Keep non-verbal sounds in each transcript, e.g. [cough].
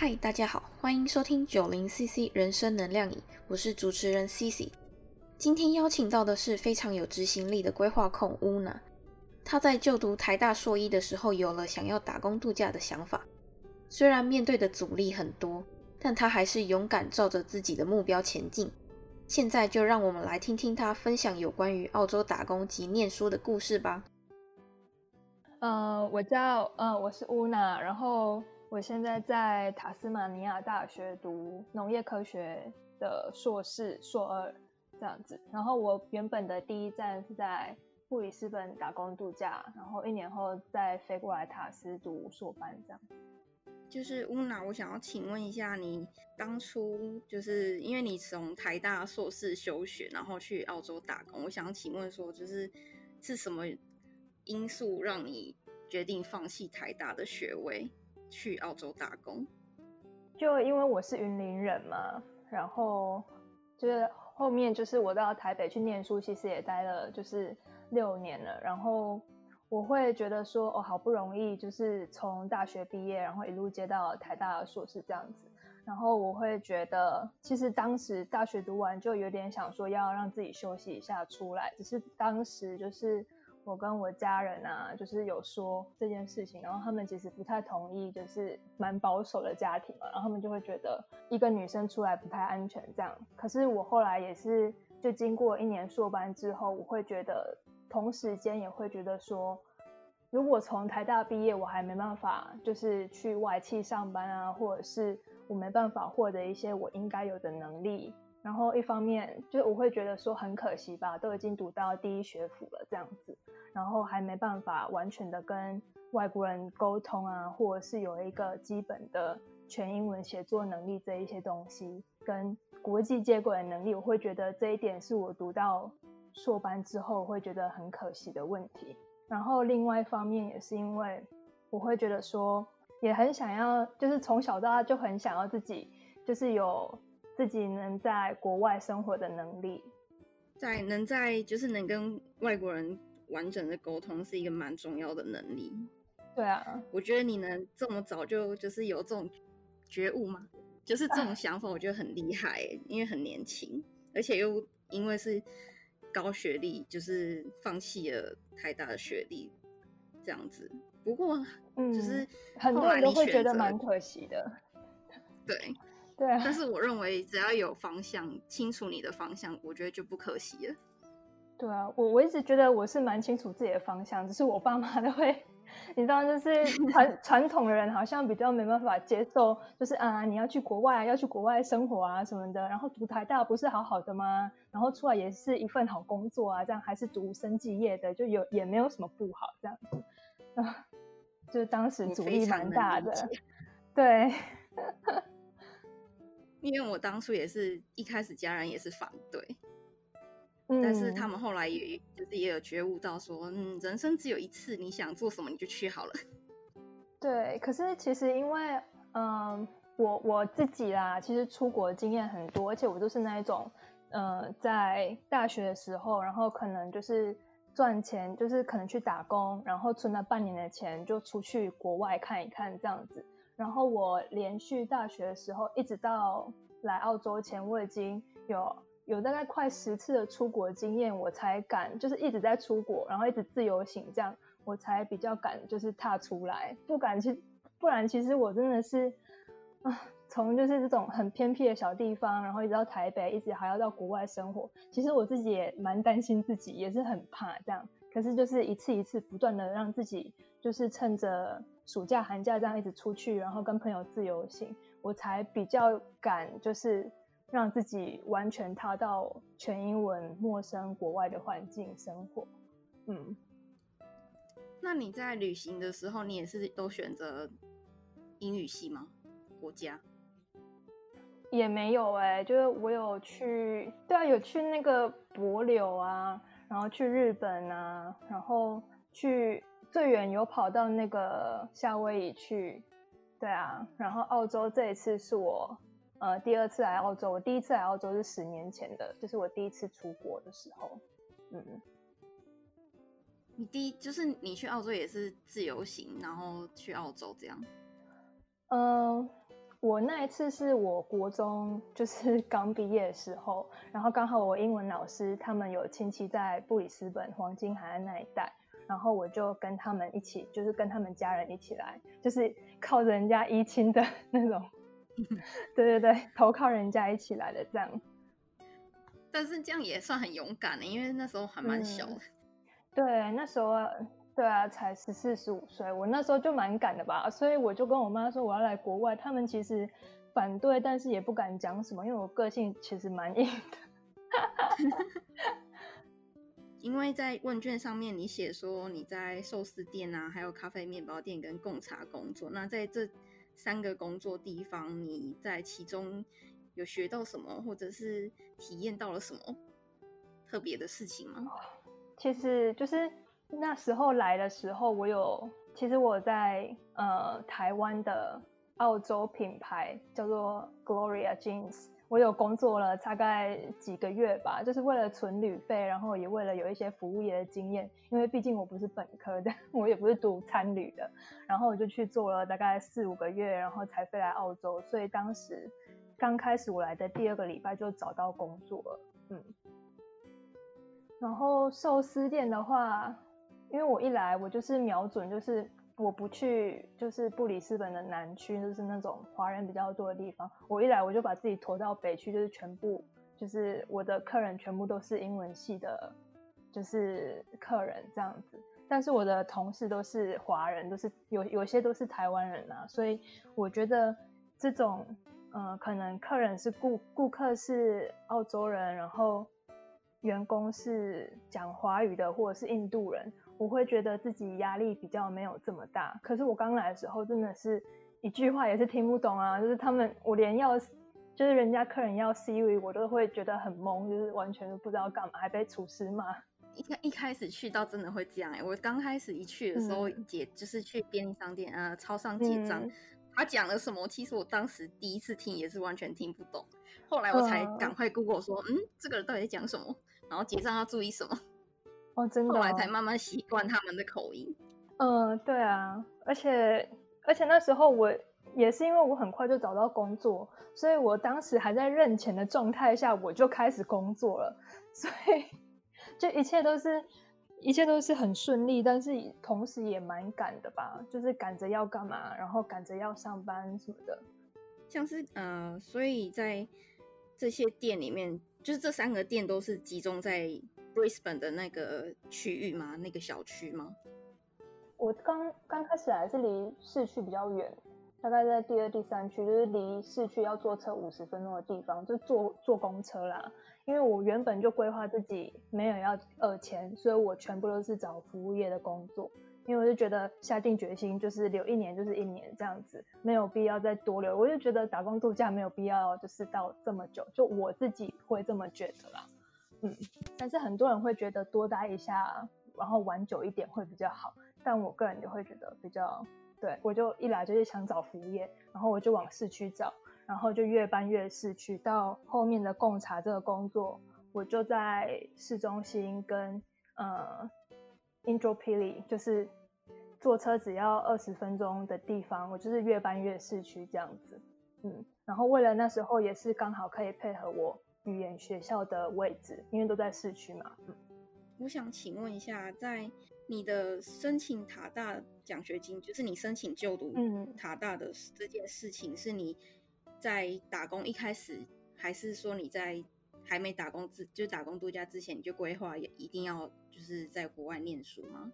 嗨，大家好，欢迎收听九零 CC 人生能量椅，我是主持人 CC。今天邀请到的是非常有执行力的规划控乌娜。他在就读台大硕一的时候，有了想要打工度假的想法。虽然面对的阻力很多，但他还是勇敢照着自己的目标前进。现在就让我们来听听他分享有关于澳洲打工及念书的故事吧。呃，我叫呃，我是乌娜，然后我现在在塔斯马尼亚大学读农业科学的硕士硕二这样子。然后我原本的第一站是在布里斯本打工度假，然后一年后再飞过来塔斯读硕班这样。就是乌娜，我想要请问一下，你当初就是因为你从台大硕士休学，然后去澳洲打工。我想请问说，就是是什么因素让你决定放弃台大的学位，去澳洲打工？就因为我是云林人嘛，然后就是后面就是我到台北去念书，其实也待了就是六年了，然后。我会觉得说，哦，好不容易就是从大学毕业，然后一路接到台大的硕士这样子，然后我会觉得，其实当时大学读完就有点想说要让自己休息一下出来，只是当时就是我跟我家人啊，就是有说这件事情，然后他们其实不太同意，就是蛮保守的家庭嘛，然后他们就会觉得一个女生出来不太安全这样。可是我后来也是，就经过一年硕班之后，我会觉得。同时间也会觉得说，如果从台大毕业，我还没办法就是去外企上班啊，或者是我没办法获得一些我应该有的能力。然后一方面，就我会觉得说很可惜吧，都已经读到第一学府了这样子，然后还没办法完全的跟外国人沟通啊，或者是有一个基本的全英文写作能力这一些东西，跟国际接轨的能力，我会觉得这一点是我读到。硕班之后会觉得很可惜的问题，然后另外一方面也是因为我会觉得说，也很想要，就是从小到大就很想要自己，就是有自己能在国外生活的能力，在能在就是能跟外国人完整的沟通是一个蛮重要的能力。对啊，我觉得你能这么早就就是有这种觉悟吗？就是这种 [laughs] 想法，我觉得很厉害，因为很年轻，而且又因为是。高学历就是放弃了太大的学历，这样子。不过，嗯，就是很多人都会觉得蛮可惜的。对，对。但是我认为，只要有方向，清楚你的方向，我觉得就不可惜了。对啊，我我一直觉得我是蛮清楚自己的方向，只是我爸妈都会。你知道，就是传 [laughs] 传统的人好像比较没办法接受，就是啊，你要去国外，要去国外生活啊什么的。然后读台大不是好好的吗？然后出来也是一份好工作啊，这样还是读生技业的，就有也没有什么不好这样子。啊，[laughs] 就是当时阻力蛮大的。[laughs] 对，因为我当初也是一开始家人也是反对。但是他们后来也就是也有觉悟到说，嗯，人生只有一次，你想做什么你就去好了。[laughs] 对，可是其实因为，嗯，我我自己啦，其实出国经验很多，而且我就是那一种，呃，在大学的时候，然后可能就是赚钱，就是可能去打工，然后存了半年的钱就出去国外看一看这样子。然后我连续大学的时候，一直到来澳洲前，我已经有。有大概快十次的出国经验，我才敢就是一直在出国，然后一直自由行，这样我才比较敢就是踏出来，不敢去，不然其实我真的是啊，从就是这种很偏僻的小地方，然后一直到台北，一直还要到国外生活，其实我自己也蛮担心自己，也是很怕这样。可是就是一次一次不断的让自己就是趁着暑假寒假这样一直出去，然后跟朋友自由行，我才比较敢就是。让自己完全踏到全英文、陌生国外的环境生活。嗯，那你在旅行的时候，你也是都选择英语系吗？国家也没有哎，就是我有去，对啊，有去那个帛琉啊，然后去日本啊，然后去最远有跑到那个夏威夷去，对啊，然后澳洲这一次是我。呃，第二次来澳洲，我第一次来澳洲是十年前的，就是我第一次出国的时候。嗯，你第一就是你去澳洲也是自由行，然后去澳洲这样？嗯，我那一次是我国中就是刚毕业的时候，然后刚好我英文老师他们有亲戚在布里斯本黄金海岸那一带，然后我就跟他们一起，就是跟他们家人一起来，就是靠着人家一亲的 [laughs] 那种，[laughs] 对对对，投靠人家一起来的这样。但是这样也算很勇敢的，因为那时候还蛮小的。对，那时候。对啊，才十四十五岁，我那时候就蛮敢的吧，所以我就跟我妈说我要来国外。他们其实反对，但是也不敢讲什么，因为我个性其实蛮硬的。[laughs] 因为在问卷上面你写说你在寿司店啊，还有咖啡面包店跟贡茶工作，那在这三个工作地方，你在其中有学到什么，或者是体验到了什么特别的事情吗？其实就是。那时候来的时候，我有其实我在呃台湾的澳洲品牌叫做 Gloria Jeans，我有工作了大概几个月吧，就是为了存旅费，然后也为了有一些服务业的经验，因为毕竟我不是本科的，[laughs] 我也不是读餐旅的，然后我就去做了大概四五个月，然后才飞来澳洲，所以当时刚开始我来的第二个礼拜就找到工作了，嗯，然后寿司店的话。因为我一来，我就是瞄准，就是我不去，就是布里斯本的南区，就是那种华人比较多的地方。我一来，我就把自己拖到北区，就是全部，就是我的客人全部都是英文系的，就是客人这样子。但是我的同事都是华人，都是有有些都是台湾人啊，所以我觉得这种，呃，可能客人是顾顾客是澳洲人，然后员工是讲华语的，或者是印度人。我会觉得自己压力比较没有这么大，可是我刚来的时候真的是一句话也是听不懂啊，就是他们我连要就是人家客人要 Siri 我都会觉得很懵，就是完全都不知道干嘛，还被厨师骂。一一开始去到真的会这样哎，我刚开始一去的时候结就是去便利商店啊超商结账，他讲了什么，其实我当时第一次听也是完全听不懂，后来我才赶快 Google 说嗯这个人到底在讲什么，然后结账要注意什么。哦，真的，后来才慢慢习惯他们的口音。嗯，对啊，而且而且那时候我也是因为我很快就找到工作，所以我当时还在认钱的状态下，我就开始工作了，[laughs] 所以就一切都是一切都是很顺利，但是同时也蛮赶的吧，就是赶着要干嘛，然后赶着要上班什么的。像是呃，所以在这些店里面，就是这三个店都是集中在。墨尔本的那个区域吗？那个小区吗？我刚刚开始来是离市区比较远，大概在第二、第三区，就是离市区要坐车五十分钟的地方，就坐坐公车啦。因为我原本就规划自己没有要二千，所以我全部都是找服务业的工作。因为我就觉得下定决心就是留一年就是一年这样子，没有必要再多留。我就觉得打工度假没有必要就是到这么久，就我自己会这么觉得啦。嗯，但是很多人会觉得多待一下，然后玩久一点会比较好。但我个人就会觉得比较，对我就一来就是想找服务业，然后我就往市区找，然后就越搬越市区。到后面的贡茶这个工作，我就在市中心跟呃 i n d r o p i l i 就是坐车只要二十分钟的地方，我就是越搬越市区这样子。嗯，然后为了那时候也是刚好可以配合我。语言学校的位置，因为都在市区嘛。嗯，我想请问一下，在你的申请塔大奖学金，就是你申请就读塔大的这件事情，是你在打工一开始，还是说你在还没打工之，就打工度假之前，你就规划也一定要就是在国外念书吗？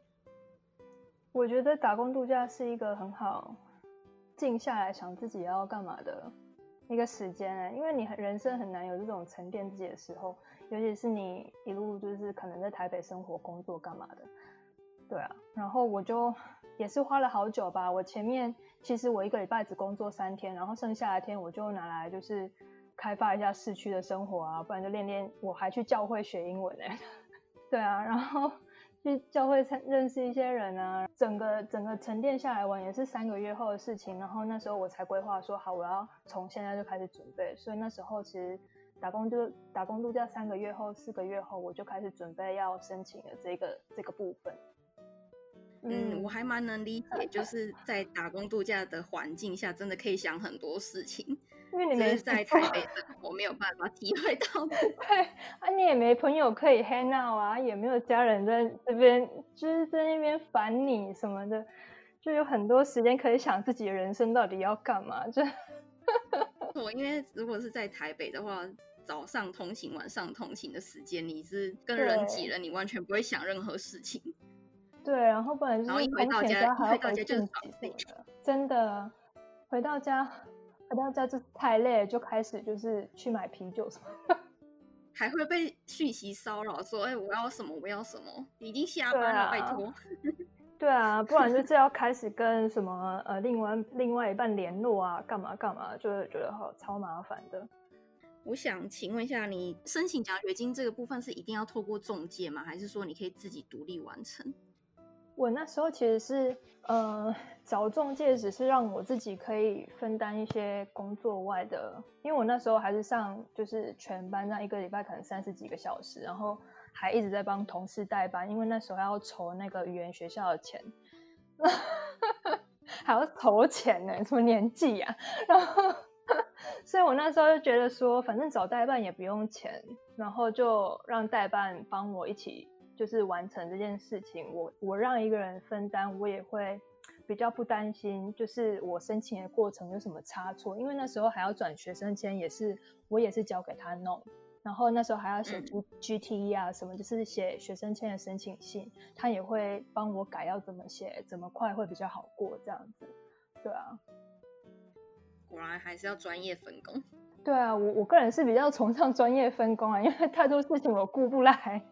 我觉得打工度假是一个很好静下来想自己要干嘛的。一个时间，因为你人生很难有这种沉淀自己的时候，尤其是你一路就是可能在台北生活、工作干嘛的，对啊。然后我就也是花了好久吧。我前面其实我一个礼拜只工作三天，然后剩下的天我就拿来就是开发一下市区的生活啊，不然就练练。我还去教会学英文呢，[laughs] 对啊，然后。去教会参认识一些人啊，整个整个沉淀下来玩也是三个月后的事情。然后那时候我才规划说好，我要从现在就开始准备。所以那时候其实打工就打工度假三个月后、四个月后，我就开始准备要申请的这个这个部分。嗯，我还蛮能理解，就是在打工度假的环境下，真的可以想很多事情，因为你没在台北生活，没有办法体会到。[laughs] 对，啊，你也没朋友可以 hang out 啊，也没有家人在这边，就是在那边烦你什么的，就有很多时间可以想自己的人生到底要干嘛。就，[laughs] 我因为如果是在台北的话，早上通勤、晚上通勤的时间，你是跟人挤人，你完全不会想任何事情。[laughs] 对，然后不然就是回到家还要回就是真的回到家，回到家就太累，就开始就是去买啤酒什么，还会被讯息骚扰说，哎，我要什么，我要什么，已经下班了，拜托。对啊，不然就是要开始跟什么呃另外另外一半联络啊，干嘛干嘛，就会觉得好超麻烦的。我想请问一下，你申请奖学金这个部分是一定要透过中介吗？还是说你可以自己独立完成？我那时候其实是，呃，找中介只是让我自己可以分担一些工作外的，因为我那时候还是上就是全班，那一个礼拜可能三十几个小时，然后还一直在帮同事代班，因为那时候要筹那个语言学校的钱，[laughs] 还要筹钱呢，什么年纪呀？[laughs] 然后，所以我那时候就觉得说，反正找代办也不用钱，然后就让代办帮我一起。就是完成这件事情，我我让一个人分担，我也会比较不担心，就是我申请的过程有什么差错，因为那时候还要转学生签，也是我也是交给他弄，然后那时候还要写 G G T E 啊什么，就是写学生签的申请信，他也会帮我改要怎么写，怎么快会比较好过这样子，对啊，果然还是要专业分工，对啊，我我个人是比较崇尚专业分工啊，因为太多事情我顾不来。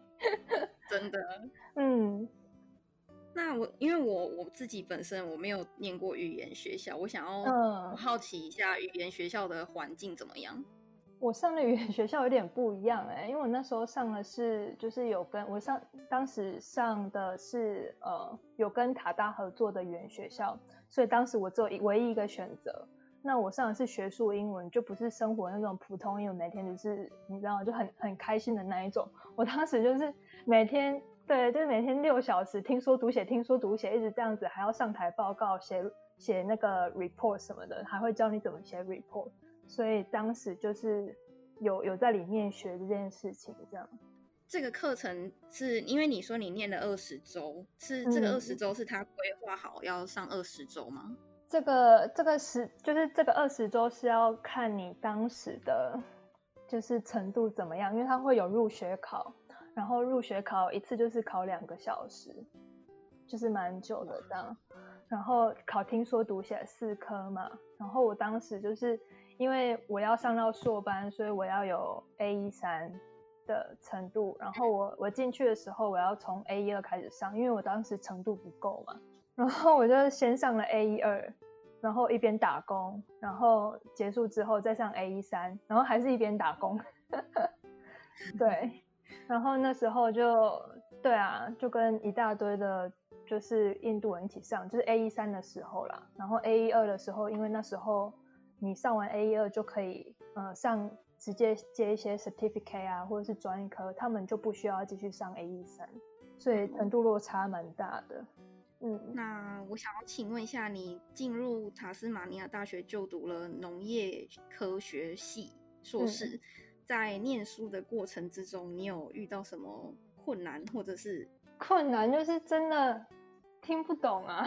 真的，嗯，那我因为我我自己本身我没有念过语言学校，我想要我好奇一下语言学校的环境怎么样？我上的语言学校有点不一样哎，因为我那时候上的是就是有跟我上当时上的是呃有跟塔大合作的语言学校，所以当时我只有一唯一一个选择。那我上的是学术英文，就不是生活那种普通英文，每天就是你知道就很很开心的那一种。我当时就是每天对，就是每天六小时听说读写，听说读写，一直这样子，还要上台报告，写写那个 report 什么的，还会教你怎么写 report。所以当时就是有有在里面学这件事情，这样。这个课程是因为你说你念了二十周，是这个二十周是他规划好要上二十周吗？这个这个是就是这个二十周是要看你当时的就是程度怎么样，因为它会有入学考，然后入学考一次就是考两个小时，就是蛮久的这样。然后考听说读写四科嘛，然后我当时就是因为我要上到硕班，所以我要有 A 一三的程度。然后我我进去的时候，我要从 A 一二开始上，因为我当时程度不够嘛。然后我就先上了 A 一二。然后一边打工，然后结束之后再上 A 一三，然后还是一边打工。[laughs] 对，然后那时候就对啊，就跟一大堆的，就是印度人一起上，就是 A 一三的时候啦。然后 A 一二的时候，因为那时候你上完 A 一二就可以，呃，上直接接一些 certificate 啊，或者是专科，他们就不需要继续上 A 一三，所以程度落差蛮大的。嗯，那我想要请问一下，你进入塔斯马尼亚大学就读了农业科学系硕士，在念书的过程之中，你有遇到什么困难，或者是困难就是真的听不懂啊？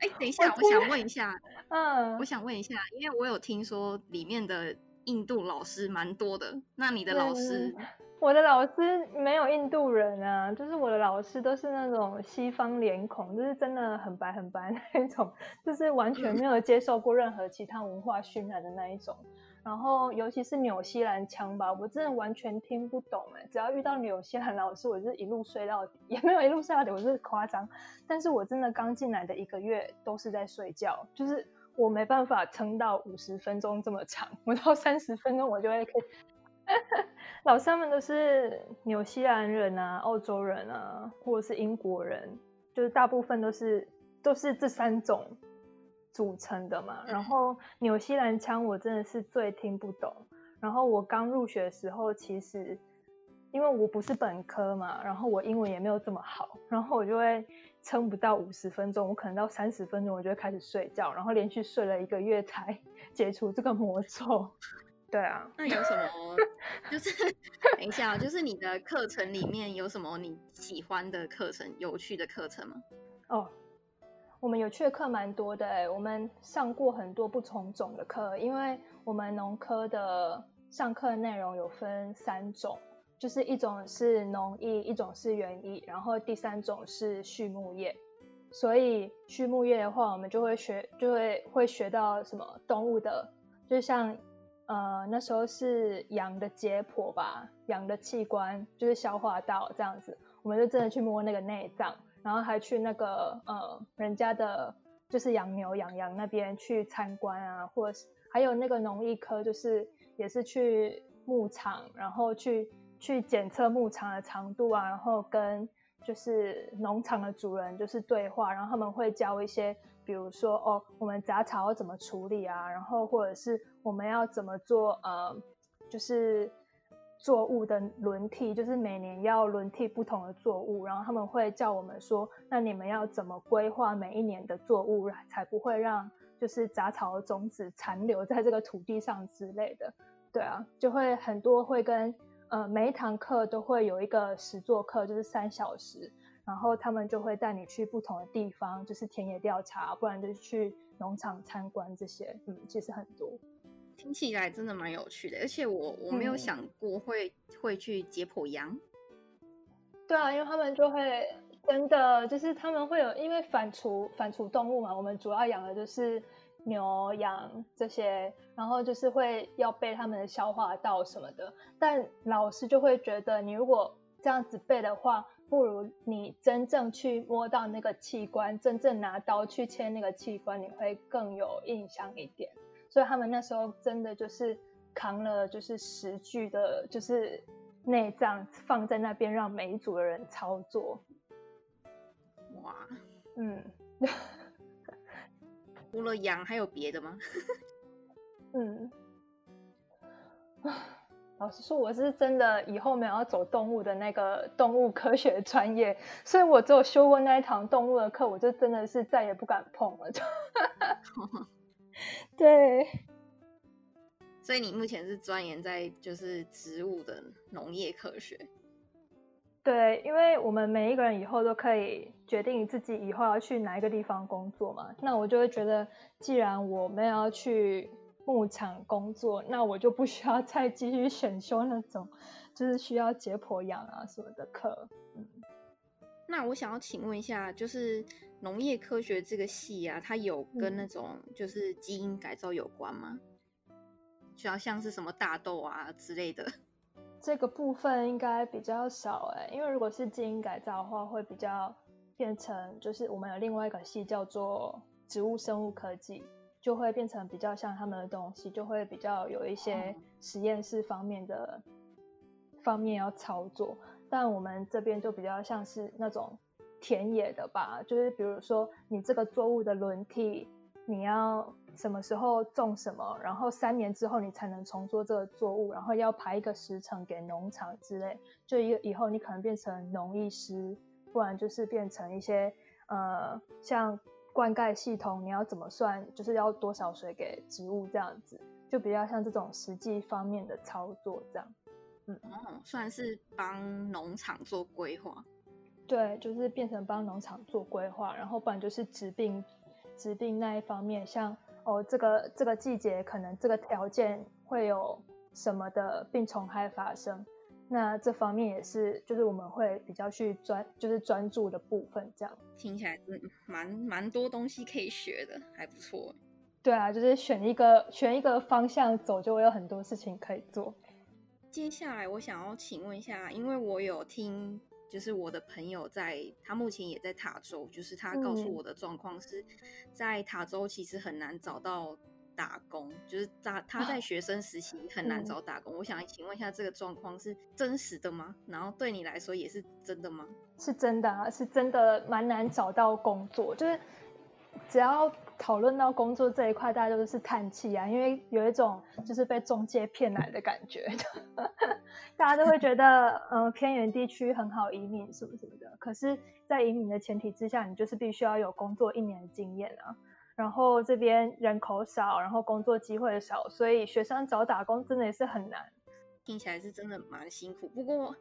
哎，等一 [laughs] 下，我想问一下，嗯，我想问一下，因为我有听说里面的印度老师蛮多的，那你的老师？我的老师没有印度人啊，就是我的老师都是那种西方脸孔，就是真的很白很白那一种，就是完全没有接受过任何其他文化熏染的那一种。然后尤其是纽西兰腔吧，我真的完全听不懂哎。只要遇到纽西兰老师，我就一路睡到底，[laughs] 也没有一路睡到底，我是夸张。但是我真的刚进来的一个月都是在睡觉，就是我没办法撑到五十分钟这么长，我到三十分钟我就会可以。[laughs] 老师们都是纽西兰人啊、澳洲人啊，或者是英国人，就是大部分都是都是这三种组成的嘛。然后纽西兰腔我真的是最听不懂。然后我刚入学的时候，其实因为我不是本科嘛，然后我英文也没有这么好，然后我就会撑不到五十分钟，我可能到三十分钟我就会开始睡觉，然后连续睡了一个月才 [laughs] 解除这个魔咒。对啊，那有什么？就是等一下，就是你的课程里面有什么你喜欢的课程、有趣的课程吗？哦，我们有趣的课蛮多的哎，我们上过很多不同种的课，因为我们农科的上课内容有分三种。就是一种是农艺，一种是园艺，然后第三种是畜牧业。所以畜牧业的话，我们就会学，就会会学到什么动物的，就像呃那时候是羊的解剖吧，羊的器官就是消化道这样子，我们就真的去摸那个内脏，然后还去那个呃人家的，就是养牛养羊那边去参观啊，或是还有那个农艺科，就是也是去牧场，然后去。去检测牧场的长度啊，然后跟就是农场的主人就是对话，然后他们会教一些，比如说哦，我们杂草要怎么处理啊，然后或者是我们要怎么做呃，就是作物的轮替，就是每年要轮替不同的作物，然后他们会叫我们说，那你们要怎么规划每一年的作物，才不会让就是杂草的种子残留在这个土地上之类的，对啊，就会很多会跟。呃，每一堂课都会有一个实作课，就是三小时，然后他们就会带你去不同的地方，就是田野调查，不然就是去农场参观这些。嗯，其实很多，听起来真的蛮有趣的，而且我我没有想过会会去解剖羊。对啊，因为他们就会真的就是他们会有，因为反刍反刍动物嘛，我们主要养的就是。牛羊这些，然后就是会要背他们的消化道什么的，但老师就会觉得，你如果这样子背的话，不如你真正去摸到那个器官，真正拿刀去切那个器官，你会更有印象一点。所以他们那时候真的就是扛了就是十具的，就是内脏放在那边，让每一组的人操作。哇，嗯。[laughs] 除了羊，还有别的吗？[laughs] 嗯，老实说，我是真的以后没有要走动物的那个动物科学专业，所以我只有修过那一堂动物的课，我就真的是再也不敢碰了。[laughs] 对，所以你目前是钻研在就是植物的农业科学。对，因为我们每一个人以后都可以决定自己以后要去哪一个地方工作嘛。那我就会觉得，既然我们要去牧场工作，那我就不需要再继续选修那种就是需要解剖养啊什么的课。嗯，那我想要请问一下，就是农业科学这个系啊，它有跟那种就是基因改造有关吗？主要像是什么大豆啊之类的。[laughs] 这个部分应该比较少哎，因为如果是基因改造的话，会比较变成就是我们有另外一个系叫做植物生物科技，就会变成比较像他们的东西，就会比较有一些实验室方面的方面要操作。但我们这边就比较像是那种田野的吧，就是比如说你这个作物的轮替，你要。什么时候种什么，然后三年之后你才能重做这个作物，然后要排一个时程给农场之类，就以以后你可能变成农艺师，不然就是变成一些呃像灌溉系统，你要怎么算，就是要多少水给植物这样子，就比较像这种实际方面的操作这样。嗯，哦，算是帮农场做规划。对，就是变成帮农场做规划，然后不然就是治病，治病那一方面像。哦，这个这个季节可能这个条件会有什么的病虫害发生，那这方面也是就是我们会比较去专就是专注的部分，这样听起来是蛮蛮多东西可以学的，还不错。对啊，就是选一个选一个方向走，就会有很多事情可以做。接下来我想要请问一下，因为我有听。就是我的朋友在，他目前也在塔州。就是他告诉我的状况是，在塔州其实很难找到打工，就是他他在学生时期很难找打工。我想请问一下，这个状况是真实的吗？然后对你来说也是真的吗？是真的啊，是真的蛮难找到工作。就是只要讨论到工作这一块，大家都是叹气啊，因为有一种就是被中介骗来的感觉，[laughs] 大家都会觉得，呃，偏远地区很好移民什么什么的。可是，在移民的前提之下，你就是必须要有工作一年的经验啊。然后这边人口少，然后工作机会少，所以学生找打工真的也是很难。听起来是真的蛮辛苦。不过，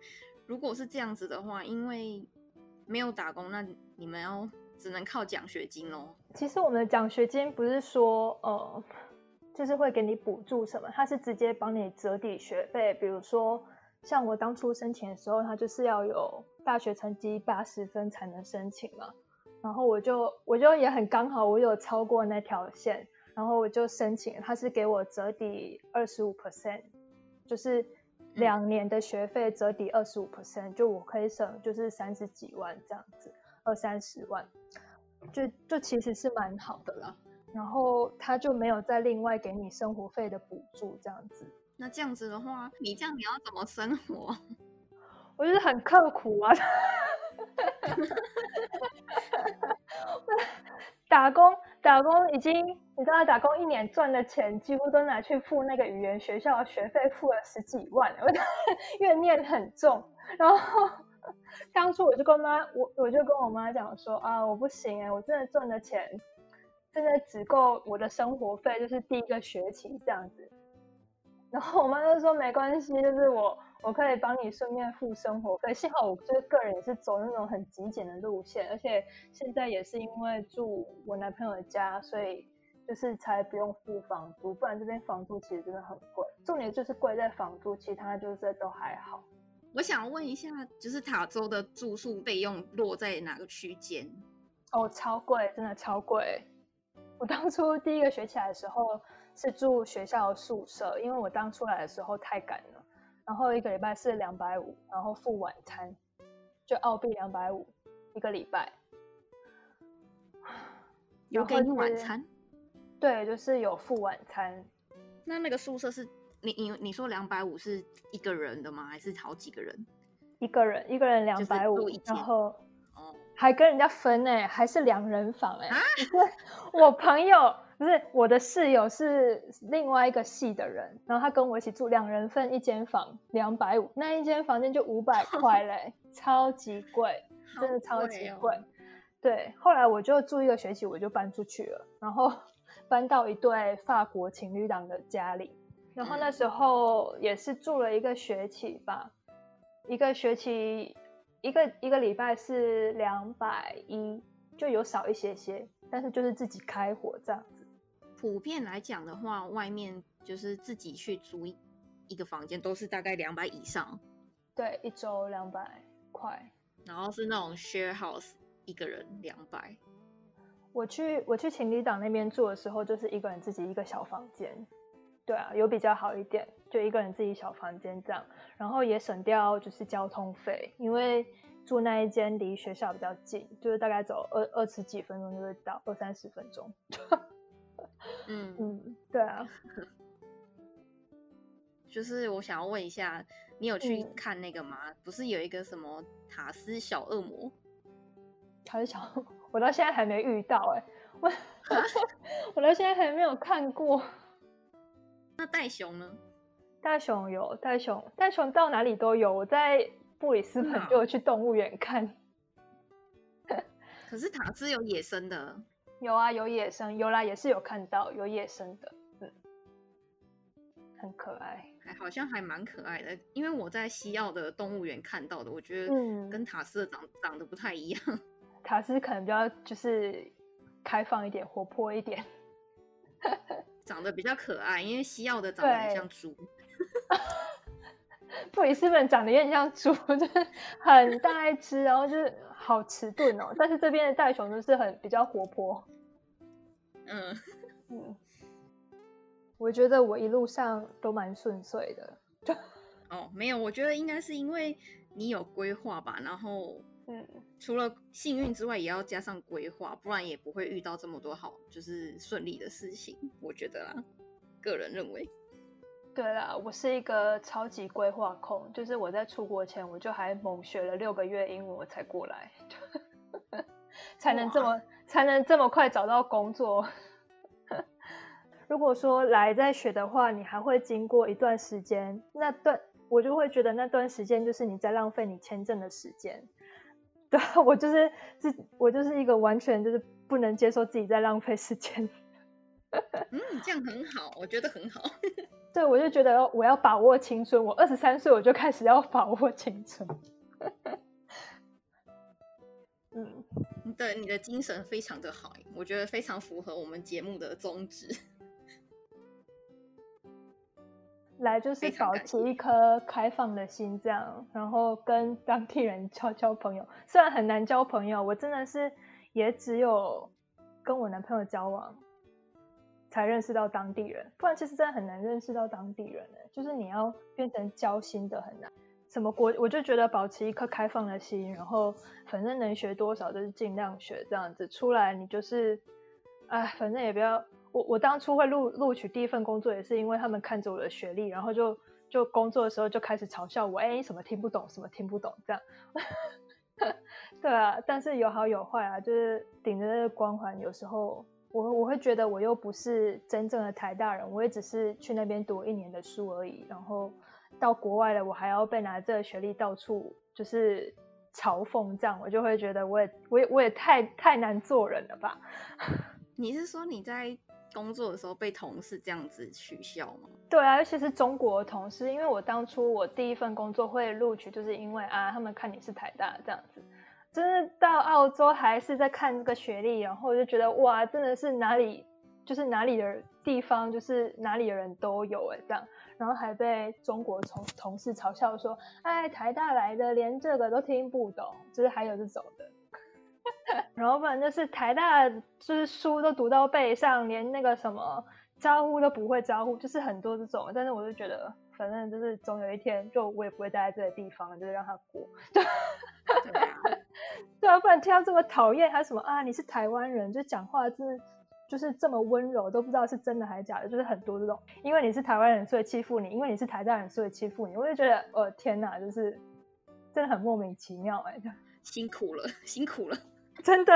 如果是这样子的话，因为没有打工，那你们要。只能靠奖学金喽。其实我们的奖学金不是说呃，就是会给你补助什么，它是直接帮你折抵学费。比如说，像我当初申请的时候，它就是要有大学成绩八十分才能申请嘛。然后我就我就也很刚好，我有超过那条线，然后我就申请，他是给我折抵二十五 percent，就是两年的学费折抵二十五 percent，就我可以省就是三十几万这样子。二三十万，就就其实是蛮好的啦。然后他就没有再另外给你生活费的补助，这样子。那这样子的话，你这样你要怎么生活？[laughs] 我就是很刻苦啊。[laughs] 打工打工已经，你知道打工一年赚的钱几乎都拿去付那个语言学校学费，付了十几万，我 [laughs] 怨念很重。然后。[laughs] 当初我就跟妈，我我就跟我妈讲说啊，我不行哎，我真的赚的钱，真的只够我的生活费，就是第一个学期这样子。然后我妈就说没关系，就是我我可以帮你顺便付生活费。幸好我就是个人也是走那种很极简的路线，而且现在也是因为住我男朋友的家，所以就是才不用付房租，不然这边房租其实真的很贵。重点就是贵在房租，其他就是都还好。我想问一下，就是塔州的住宿费用落在哪个区间？哦，超贵，真的超贵。我当初第一个学起来的时候是住学校宿舍，因为我当出来的时候太赶了，然后一个礼拜是两百五，然后付晚餐，就澳币两百五一个礼拜。有给你晚餐？对，就是有付晚餐。那那个宿舍是？你你你说两百五是一个人的吗？还是好几个人？一个人，一个人两百五，然后哦，还跟人家分呢，还是两人房哎。我朋友不是我的室友，是另外一个系的人，然后他跟我一起住，两人份一间房，两百五，那一间房间就五百块嘞，[laughs] 超级贵，真的超级贵。对，后来我就住一个学期，我就搬出去了，然后搬到一对法国情侣档的家里。然后那时候也是住了一个学期吧，一个学期一个一个礼拜是两百一，就有少一些些，但是就是自己开火这样子。普遍来讲的话，外面就是自己去租一个房间都是大概两百以上。对，一周两百块。然后是那种 share house，一个人两百。我去我去情侣岛那边住的时候，就是一个人自己一个小房间。对啊，有比较好一点，就一个人自己小房间这样，然后也省掉就是交通费，因为住那一间离学校比较近，就是大概走二二十几分钟就会到，二三十分钟。[laughs] 嗯嗯，对啊。[laughs] 就是我想要问一下，你有去看那个吗？不是有一个什么塔斯小恶魔？[laughs] 塔斯小，我到现在还没遇到哎，我 [laughs] 我到现在还没有看过。那袋熊呢？袋熊有袋熊，袋熊到哪里都有。我在布里斯本就有去动物园看。可是塔斯有野生的？有啊，有野生，有啦，也是有看到有野生的，嗯，很可爱，还好像还蛮可爱的。因为我在西澳的动物园看到的，我觉得跟塔斯的长长得不太一样。[laughs] 塔斯可能比较就是开放一点，活泼一点。[laughs] 长得比较可爱，因为西澳的长得很像猪，布里斯本长得有点像猪，就是很大一只，然后就是好迟钝哦。但是这边的袋熊就是很比较活泼，嗯嗯，我觉得我一路上都蛮顺遂的。[laughs] 哦，没有，我觉得应该是因为你有规划吧，然后。嗯，除了幸运之外，也要加上规划，不然也不会遇到这么多好就是顺利的事情。我觉得啦，个人认为。对啦，我是一个超级规划控，就是我在出国前，我就还猛学了六个月英文，我才过来。[laughs] 才能这么才能这么快找到工作。[laughs] 如果说来再学的话，你还会经过一段时间，那段我就会觉得那段时间就是你在浪费你签证的时间。[laughs] 对，我就是自我就是一个完全就是不能接受自己在浪费时间。嗯，这样很好，我觉得很好。对，我就觉得我要把握青春，我二十三岁我就开始要把握青春。嗯，对，你的精神非常的好，我觉得非常符合我们节目的宗旨。来就是保持一颗开放的心，这样，然后跟当地人交交朋友。虽然很难交朋友，我真的是也只有跟我男朋友交往。才认识到当地人，不然其实真的很难认识到当地人呢。就是你要变成交心的很难。什么国，我就觉得保持一颗开放的心，然后反正能学多少就是尽量学，这样子出来你就是，哎，反正也不要。我我当初会录录取第一份工作，也是因为他们看着我的学历，然后就就工作的时候就开始嘲笑我，哎，什么听不懂，什么听不懂这样。[laughs] 对啊，但是有好有坏啊，就是顶着那个光环，有时候。我我会觉得我又不是真正的台大人，我也只是去那边读一年的书而已。然后到国外了，我还要被拿这个学历到处就是嘲讽，这样我就会觉得我也我也我也太太难做人了吧？[laughs] 你是说你在工作的时候被同事这样子取笑吗？对啊，尤其是中国同事，因为我当初我第一份工作会录取，就是因为啊，他们看你是台大这样子。真的到澳洲还是在看这个学历，然后我就觉得哇，真的是哪里就是哪里的地方，就是哪里的人都有哎这样，然后还被中国同同事嘲笑说，哎，台大来的连这个都听不懂，就是还有这种的，[laughs] 然后不然就是台大就是书都读到背上，连那个什么招呼都不会招呼，就是很多这种，但是我就觉得。反正就是总有一天，就我也不会待在这个地方，就是让他过。[laughs] 对，对啊，不然听到这么讨厌，还什么啊？你是台湾人，就讲话真的就是这么温柔，都不知道是真的还是假的，就是很多这种，因为你是台湾人，所以欺负你；因为你是台大人，所以欺负你。我就觉得，哦天哪，就是真的很莫名其妙哎，[laughs] 辛苦了，辛苦了，真的。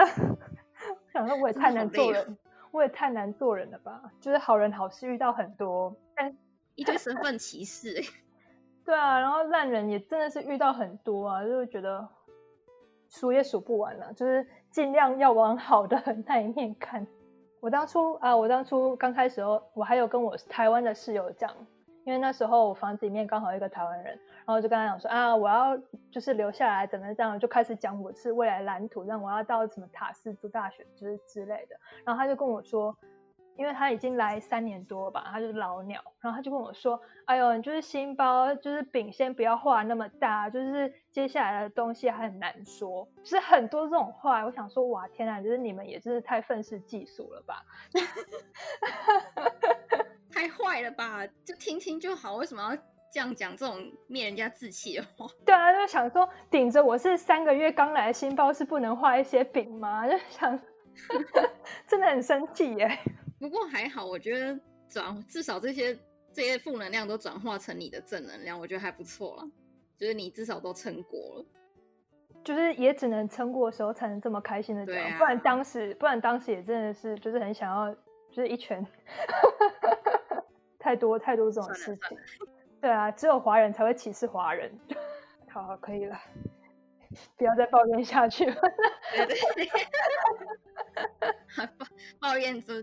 [laughs] 想说我也太难做人，我也太难做人了吧？就是好人好事遇到很多，但。一堆身份歧视，[laughs] 对啊，然后烂人也真的是遇到很多啊，就会觉得数也数不完了，就是尽量要往好的那一面看。[laughs] 我当初啊，我当初刚开始哦，我还有跟我台湾的室友讲，因为那时候我房子里面刚好有一个台湾人，然后就跟他讲说啊，我要就是留下来怎么这样，就开始讲我是未来蓝图，让我要到什么塔斯读大学之之类的，然后他就跟我说。因为他已经来三年多吧，他就是老鸟，然后他就跟我说：“哎呦，你就是新包，就是饼先不要画那么大，就是接下来的东西还很难说，就是很多这种话。”我想说：“哇，天哪，就是你们也真是太愤世嫉俗了吧，[laughs] 太坏了吧？就听听就好，为什么要这样讲这种灭人家志气的话？” [laughs] 对啊，就想说顶着我是三个月刚来的新包，是不能画一些饼吗？就想，[laughs] 真的很生气耶。不过还好，我觉得转至少这些这些负能量都转化成你的正能量，我觉得还不错了。就是你至少都撑过了，就是也只能撑过的时候才能这么开心的讲，不然当时不然当时也真的是就是很想要就是一拳，[laughs] 太多太多这种事情。对啊，只有华人才会歧视华人。[laughs] 好，可以了，[laughs] 不要再抱怨下去了。抱抱怨就。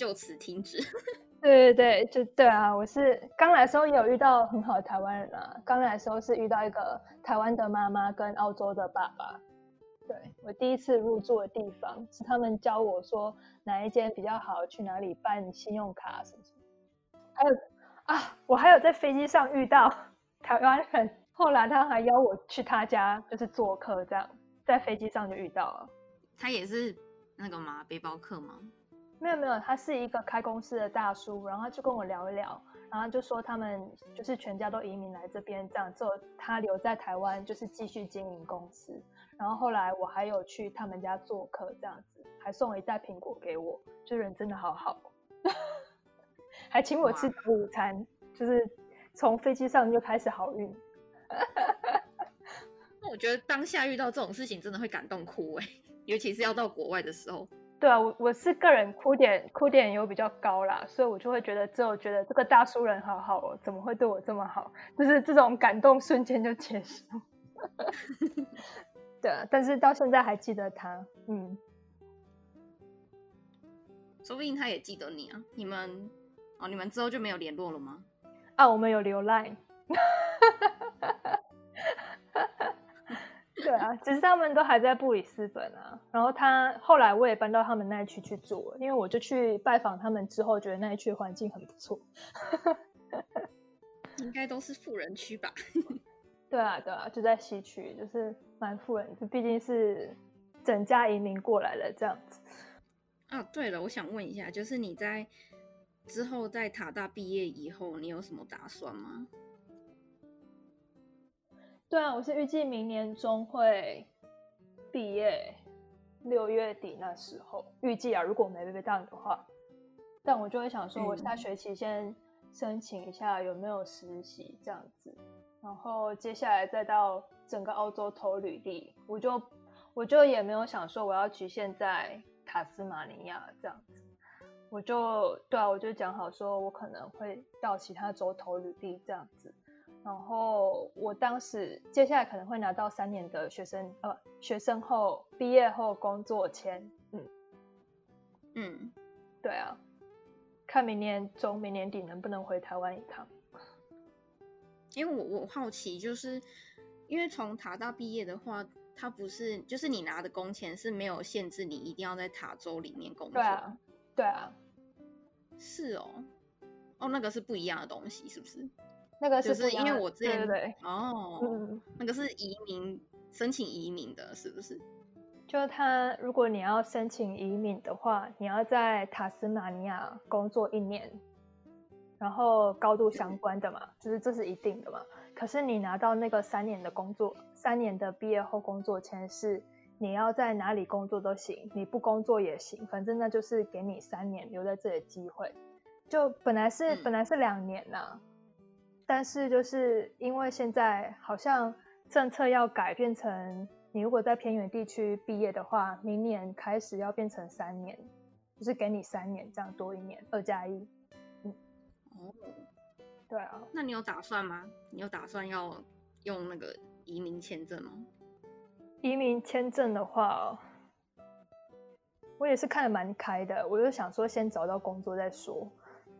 就此停止。[laughs] 对对对，就对啊！我是刚来的时候也有遇到很好的台湾人啊。刚来的时候是遇到一个台湾的妈妈跟澳洲的爸爸。对我第一次入住的地方是他们教我说哪一间比较好，去哪里办信用卡什么什么。还有啊，我还有在飞机上遇到 [laughs] 台湾人，后来他还邀我去他家，就是做客这样，在飞机上就遇到了。他也是那个吗？背包客吗？没有没有，他是一个开公司的大叔，然后就跟我聊一聊，然后就说他们就是全家都移民来这边，这样之后他留在台湾就是继续经营公司。然后后来我还有去他们家做客，这样子还送了一袋苹果给我，就人真的好好，[laughs] 还请我吃午餐，就是从飞机上就开始好运。那我觉得当下遇到这种事情真的会感动哭哎。[laughs] 尤其是要到国外的时候。对啊，我我是个人哭点哭点有比较高啦，所以我就会觉得之后觉得这个大叔人好好哦，怎么会对我这么好？就是这种感动瞬间就结束。[laughs] 对啊，但是到现在还记得他，嗯，说不定他也记得你啊。你们哦，你们之后就没有联络了吗？啊，我们有留 line。[laughs] 对啊，只是他们都还在布里斯本啊。然后他后来我也搬到他们那一区去住，因为我就去拜访他们之后，觉得那一区环境很不错。[laughs] 应该都是富人区吧？[laughs] 对啊，对啊，就在西区，就是蛮富人，就毕竟是整家移民过来了这样子。啊，对了，我想问一下，就是你在之后在塔大毕业以后，你有什么打算吗？对啊，我是预计明年中会毕业，六月底那时候预计啊，如果没被当的话，但我就会想说，我下学期先申请一下有没有实习这样子，然后接下来再到整个澳洲投履历，我就我就也没有想说我要局限在塔斯马尼亚这样子，我就对啊，我就讲好说我可能会到其他州投履历这样子。然后我当时接下来可能会拿到三年的学生呃学生后毕业后工作签，嗯嗯，对啊，看明年中明年底能不能回台湾一趟。因为我我好奇，就是因为从塔大毕业的话，它不是就是你拿的工钱是没有限制，你一定要在塔州里面工作。对啊，对啊，是哦，哦，那个是不一样的东西，是不是？那个是因为我之前对哦，那个是移民申请移民的，是不是？就他，如果你要申请移民的话，你要在塔斯马尼亚工作一年，然后高度相关的嘛，就是这是一定的嘛。可是你拿到那个三年的工作，三年的毕业后工作签是你要在哪里工作都行，你不工作也行，反正那就是给你三年留在这里的机会。就本来是本来是两年呐。但是就是因为现在好像政策要改变成，你如果在偏远地区毕业的话，明年开始要变成三年，就是给你三年这样多一年，二加一。嗯，哦，对啊，那你有打算吗？你有打算要用那个移民签证吗？移民签证的话，我也是看的蛮开的，我就想说先找到工作再说。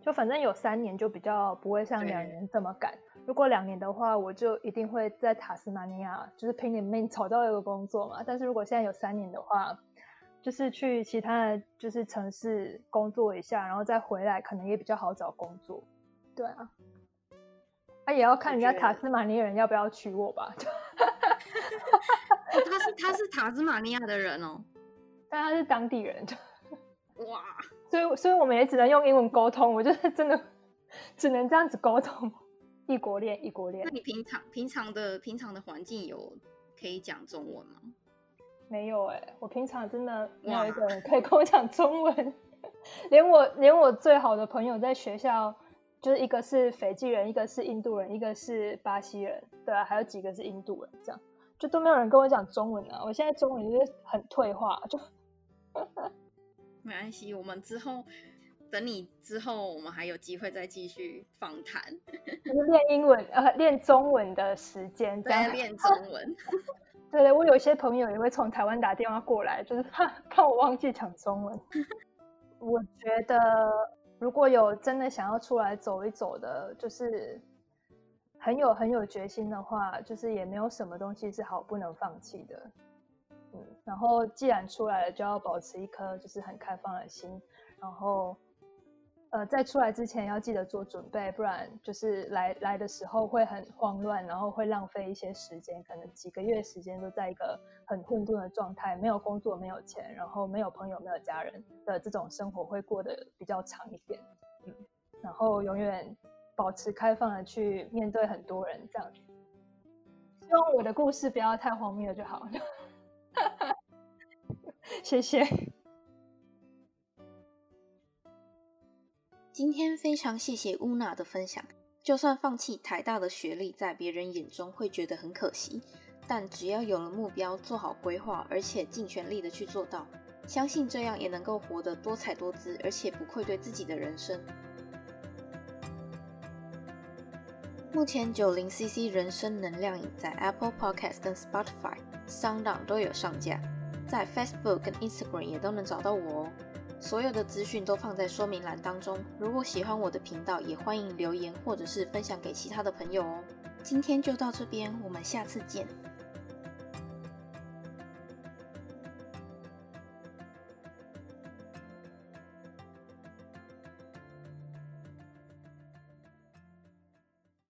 就反正有三年，就比较不会像两年这么赶。如果两年的话，我就一定会在塔斯马尼亚，就是拼点命找到一个工作嘛。但是如果现在有三年的话，就是去其他的就是城市工作一下，然后再回来，可能也比较好找工作。对啊，啊也要看人家塔斯马尼亚人要不要娶我吧。[laughs] 他是他是塔斯马尼亚的人哦，[laughs] 但他是当地人。[laughs] 哇。所以，所以我们也只能用英文沟通。[laughs] 我觉得真的 [laughs] 只能这样子沟通，[laughs] 异国恋，异国恋。那你平常平常的平常的环境有可以讲中文吗？没有哎，我平常真的没有一个人可以跟我讲中文，连我连我最好的朋友在学校，就是一个是斐济人，一个是印度人，一个是巴西人，对啊，还有几个是印度人，这样就都没有人跟我讲中文啊。我现在中文就是很退化，就。没关系，我们之后等你之后，我们还有机会再继续访谈。[laughs] 练英文呃，练中文的时间在练中文。[laughs] 对对，我有一些朋友也会从台湾打电话过来，就是怕怕我忘记讲中文。[laughs] 我觉得如果有真的想要出来走一走的，就是很有很有决心的话，就是也没有什么东西是好不能放弃的。嗯，然后既然出来了，就要保持一颗就是很开放的心，然后，呃，在出来之前要记得做准备，不然就是来来的时候会很慌乱，然后会浪费一些时间，可能几个月时间都在一个很混沌的状态，没有工作，没有钱，然后没有朋友，没有家人的这种生活会过得比较长一点，嗯，然后永远保持开放的去面对很多人，这样，希望我的故事不要太荒谬就好了。[laughs] 谢谢。今天非常谢谢乌娜的分享。就算放弃台大的学历，在别人眼中会觉得很可惜，但只要有了目标，做好规划，而且尽全力的去做到，相信这样也能够活得多彩多姿，而且不愧对自己的人生。目前九零 CC 人生能量饮在 Apple Podcast 跟 Spotify、Sound 都有上架，在 Facebook 跟 Instagram 也都能找到我哦。所有的资讯都放在说明栏当中。如果喜欢我的频道，也欢迎留言或者是分享给其他的朋友哦。今天就到这边，我们下次见。